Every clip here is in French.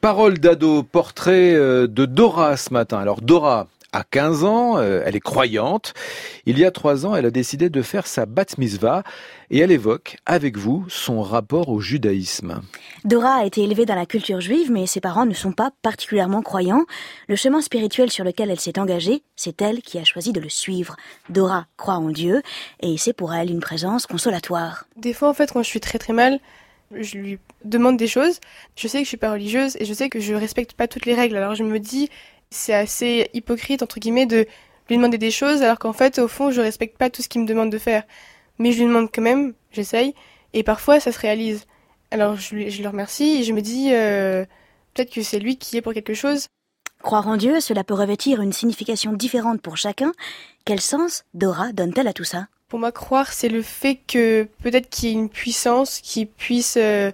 Parole d'ado, portrait euh, de Dora ce matin. Alors Dora a 15 ans, euh, elle est croyante. Il y a trois ans, elle a décidé de faire sa bat mitzvah et elle évoque avec vous son rapport au judaïsme. Dora a été élevée dans la culture juive, mais ses parents ne sont pas particulièrement croyants. Le chemin spirituel sur lequel elle s'est engagée, c'est elle qui a choisi de le suivre. Dora croit en Dieu et c'est pour elle une présence consolatoire. Des fois, en fait, quand je suis très très mal, je lui demande des choses. Je sais que je suis pas religieuse et je sais que je respecte pas toutes les règles. Alors je me dis, c'est assez hypocrite entre guillemets de lui demander des choses alors qu'en fait au fond je respecte pas tout ce qu'il me demande de faire. Mais je lui demande quand même, j'essaye et parfois ça se réalise. Alors je, lui, je le remercie et je me dis euh, peut-être que c'est lui qui est pour quelque chose. Croire en Dieu, cela peut revêtir une signification différente pour chacun. Quel sens Dora donne-t-elle à tout ça? Pour moi, croire, c'est le fait que peut-être qu'il y ait une puissance qui puisse euh,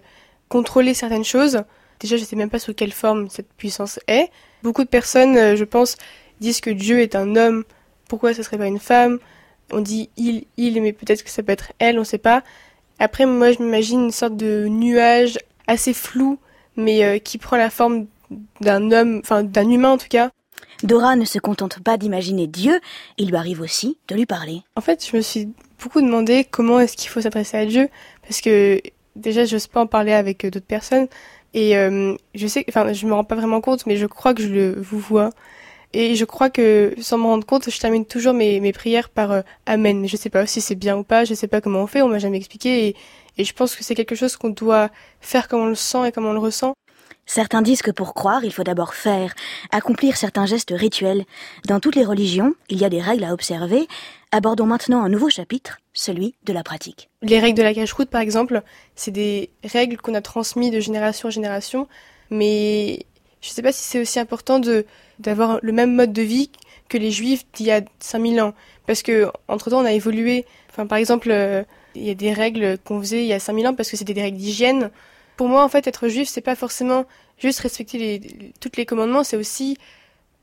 contrôler certaines choses. Déjà, je sais même pas sous quelle forme cette puissance est. Beaucoup de personnes, euh, je pense, disent que Dieu est un homme. Pourquoi ce serait pas une femme? On dit il, il, mais peut-être que ça peut être elle, on sait pas. Après, moi, je m'imagine une sorte de nuage assez flou, mais euh, qui prend la forme d'un homme, enfin d'un humain en tout cas. Dora ne se contente pas d'imaginer Dieu, il lui arrive aussi de lui parler. En fait, je me suis beaucoup demandé comment est-ce qu'il faut s'adresser à Dieu, parce que déjà, j'ose pas en parler avec euh, d'autres personnes, et euh, je sais, enfin, je me rends pas vraiment compte, mais je crois que je le vous vois. Et je crois que, sans me rendre compte, je termine toujours mes, mes prières par euh, Amen. Je sais pas si c'est bien ou pas, je sais pas comment on fait, on m'a jamais expliqué, et je pense que c'est quelque chose qu'on doit faire comme on le sent et comme on le ressent. Certains disent que pour croire, il faut d'abord faire, accomplir certains gestes rituels. Dans toutes les religions, il y a des règles à observer. Abordons maintenant un nouveau chapitre, celui de la pratique. Les règles de la cache-route, par exemple, c'est des règles qu'on a transmises de génération en génération, mais je ne sais pas si c'est aussi important de d'avoir le même mode de vie que les juifs d'il y a 5000 ans. Parce que, entre-temps, on a évolué. Enfin, par exemple, euh, il y a des règles qu'on faisait il y a 5000 ans parce que c'était des règles d'hygiène. Pour moi, en fait, être juif, c'est pas forcément juste respecter les, toutes les commandements, c'est aussi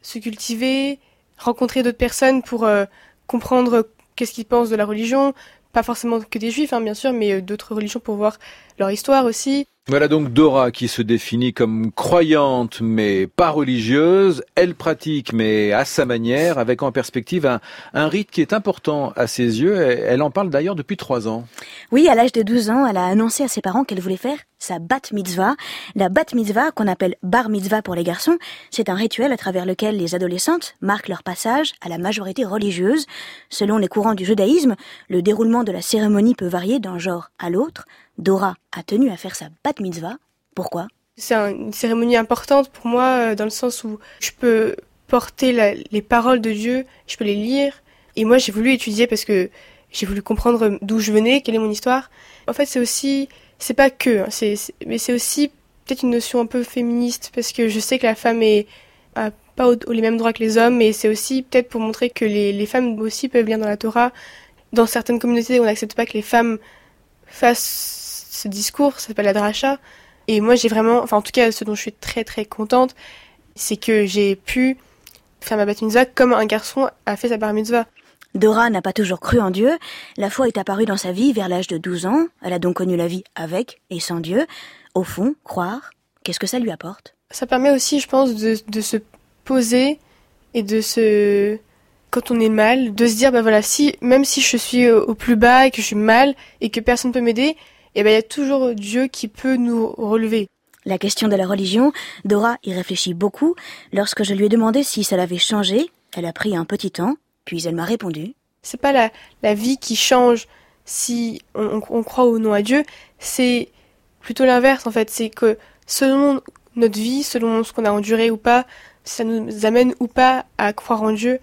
se cultiver, rencontrer d'autres personnes pour euh, comprendre qu'est-ce qu'ils pensent de la religion, pas forcément que des juifs, hein, bien sûr, mais euh, d'autres religions pour voir leur histoire aussi. Voilà donc Dora qui se définit comme croyante mais pas religieuse. Elle pratique mais à sa manière, avec en perspective un, rite qui est important à ses yeux. Elle en parle d'ailleurs depuis trois ans. Oui, à l'âge de 12 ans, elle a annoncé à ses parents qu'elle voulait faire sa bat mitzvah. La bat mitzvah, qu'on appelle bar mitzvah pour les garçons, c'est un rituel à travers lequel les adolescentes marquent leur passage à la majorité religieuse. Selon les courants du judaïsme, le déroulement de la cérémonie peut varier d'un genre à l'autre. Dora a tenu à faire sa bat mitzvah. Pourquoi? C'est une cérémonie importante pour moi euh, dans le sens où je peux porter les paroles de Dieu, je peux les lire. Et moi, j'ai voulu étudier parce que j'ai voulu comprendre d'où je venais, quelle est mon histoire. En fait, c'est aussi, c'est pas que, hein, mais c'est aussi peut-être une notion un peu féministe parce que je sais que la femme est a pas les mêmes droits que les hommes, mais c'est aussi peut-être pour montrer que les, les femmes aussi peuvent lire dans la Torah. Dans certaines communautés, on n'accepte pas que les femmes fassent ce discours, ça s'appelle la dracha. Et moi, j'ai vraiment, enfin, en tout cas, ce dont je suis très très contente, c'est que j'ai pu faire ma bat mitzvah comme un garçon a fait sa bar mitzvah. Dora n'a pas toujours cru en Dieu. La foi est apparue dans sa vie vers l'âge de 12 ans. Elle a donc connu la vie avec et sans Dieu. Au fond, croire, qu'est-ce que ça lui apporte? Ça permet aussi, je pense, de, de se poser et de se quand on est mal, de se dire bah voilà si même si je suis au plus bas et que je suis mal et que personne peut m'aider, eh ben il y a toujours Dieu qui peut nous relever. La question de la religion, Dora y réfléchit beaucoup. Lorsque je lui ai demandé si ça l'avait changé, elle a pris un petit temps, puis elle m'a répondu. C'est pas la, la vie qui change si on, on croit ou non à Dieu, c'est plutôt l'inverse en fait. C'est que selon notre vie, selon ce qu'on a enduré ou pas, ça nous amène ou pas à croire en Dieu.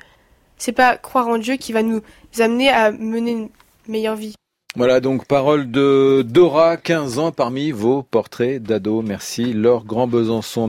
C'est pas croire en Dieu qui va nous amener à mener une meilleure vie. Voilà donc parole de Dora, 15 ans parmi vos portraits d'ados. Merci Laure Grand Besançon.